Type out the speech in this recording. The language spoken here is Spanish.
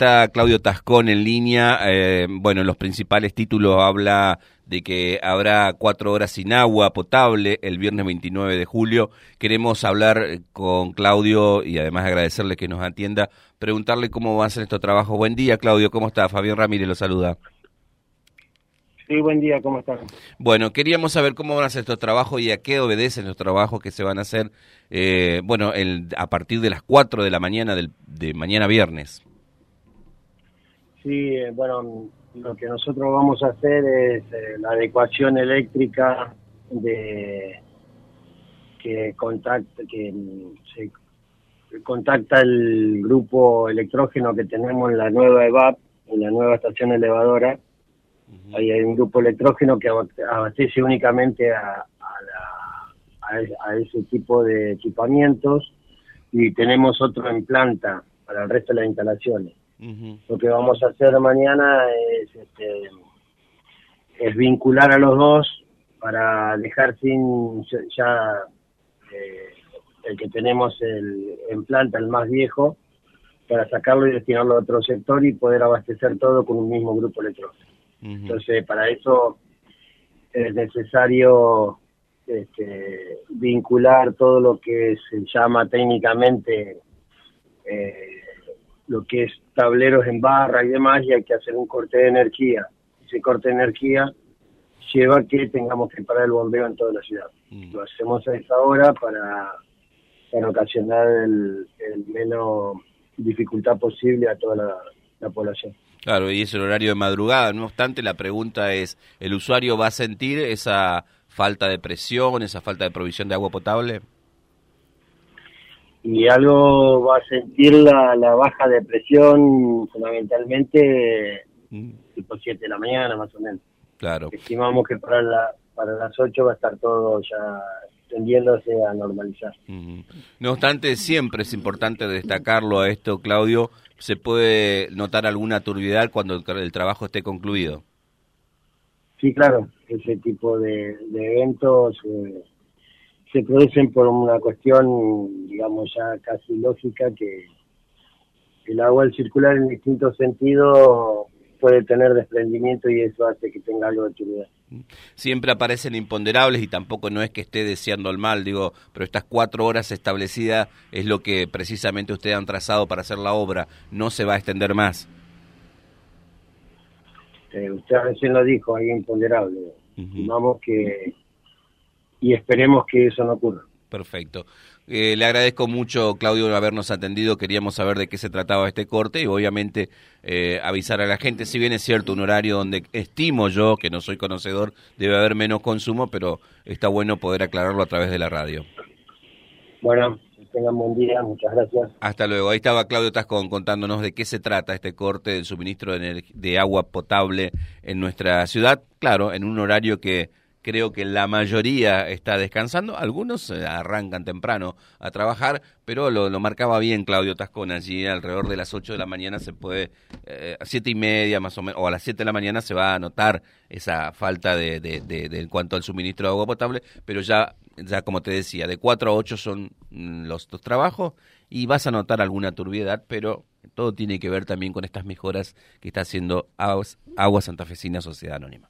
está Claudio Tascón en línea. Eh, bueno, en los principales títulos habla de que habrá cuatro horas sin agua potable el viernes 29 de julio. Queremos hablar con Claudio y además agradecerle que nos atienda, preguntarle cómo va a ser estos trabajos. Buen día, Claudio, ¿cómo está? Fabián Ramírez lo saluda. Sí, buen día, ¿cómo están? Bueno, queríamos saber cómo van a ser estos trabajos y a qué obedecen los trabajos que se van a hacer, eh, bueno, el, a partir de las 4 de la mañana del, de mañana viernes. Sí, eh, bueno, lo que nosotros vamos a hacer es eh, la adecuación eléctrica de que contacta que mm, se contacta el grupo electrógeno que tenemos en la nueva EVAP, en la nueva estación elevadora. Ahí hay un grupo electrógeno que abastece únicamente a, a, ese tipo de equipamientos y tenemos otro en planta para el resto de las instalaciones. Lo que vamos a hacer mañana es, este, es vincular a los dos para dejar sin ya eh, el que tenemos el, en planta, el más viejo, para sacarlo y destinarlo a otro sector y poder abastecer todo con un mismo grupo electrónico. Entonces, para eso es necesario este, vincular todo lo que se llama técnicamente eh, lo que es tableros en barra y demás, y hay que hacer un corte de energía. Ese corte de energía lleva que tengamos que parar el bombeo en toda la ciudad. Mm. Lo hacemos a esa hora para, para ocasionar el, menos dificultad posible a toda la, población. Claro, y es el horario de madrugada. No obstante, la pregunta es, ¿el usuario va a sentir esa falta de presión, esa falta de provisión de agua potable? Y algo va a sentir la, la baja de presión fundamentalmente mm. tipo 7 de la mañana más o menos. Claro. Estimamos que para, la, para las 8 va a estar todo ya tendiéndose a normalizar. No obstante, siempre es importante destacarlo a esto, Claudio, se puede notar alguna turbidez cuando el, trabajo esté concluido. Sí, claro, ese tipo de, de eventos eh, se producen por una cuestión, digamos, ya casi lógica, que el agua al circular en distintos sentidos puede tener desprendimiento y eso hace que tenga algo de utilidad. Siempre aparecen imponderables y tampoco no es que esté deseando el mal, digo, pero estas cuatro horas establecidas es lo que precisamente ustedes han trazado para hacer la obra, no se va a extender más. Eh, usted recién lo dijo, hay imponderable. Vamos que y esperemos que eso no ocurra. Perfecto. Eh, le agradezco mucho, Claudio, habernos atendido. Queríamos saber de qué se trataba este corte y obviamente eh, avisar a la gente. Si bien es cierto, un horario donde estimo yo, que no soy conocedor, debe haber menos consumo, pero está bueno poder aclararlo a través de la radio. Bueno, tengan buen día, muchas gracias. Hasta luego. Ahí estaba Claudio Tascón contándonos de qué se trata este corte del suministro de, de agua potable en nuestra ciudad. Claro, en un horario que Creo que la mayoría está descansando, algunos eh, arrancan temprano a trabajar, pero lo, marcaba bien Claudio Tascón allí, alrededor de las 8 de la mañana se puede, eh, a siete y media más o menos, o a las 7 de la mañana se va a notar esa falta de, de, en cuanto al suministro de agua potable, pero ya, ya como te decía, de 4 a 8 son mm, los, trabajos y vas a notar alguna turbiedad, pero todo tiene que ver también con estas mejoras que está haciendo Agua Santafesina Sociedad Anónima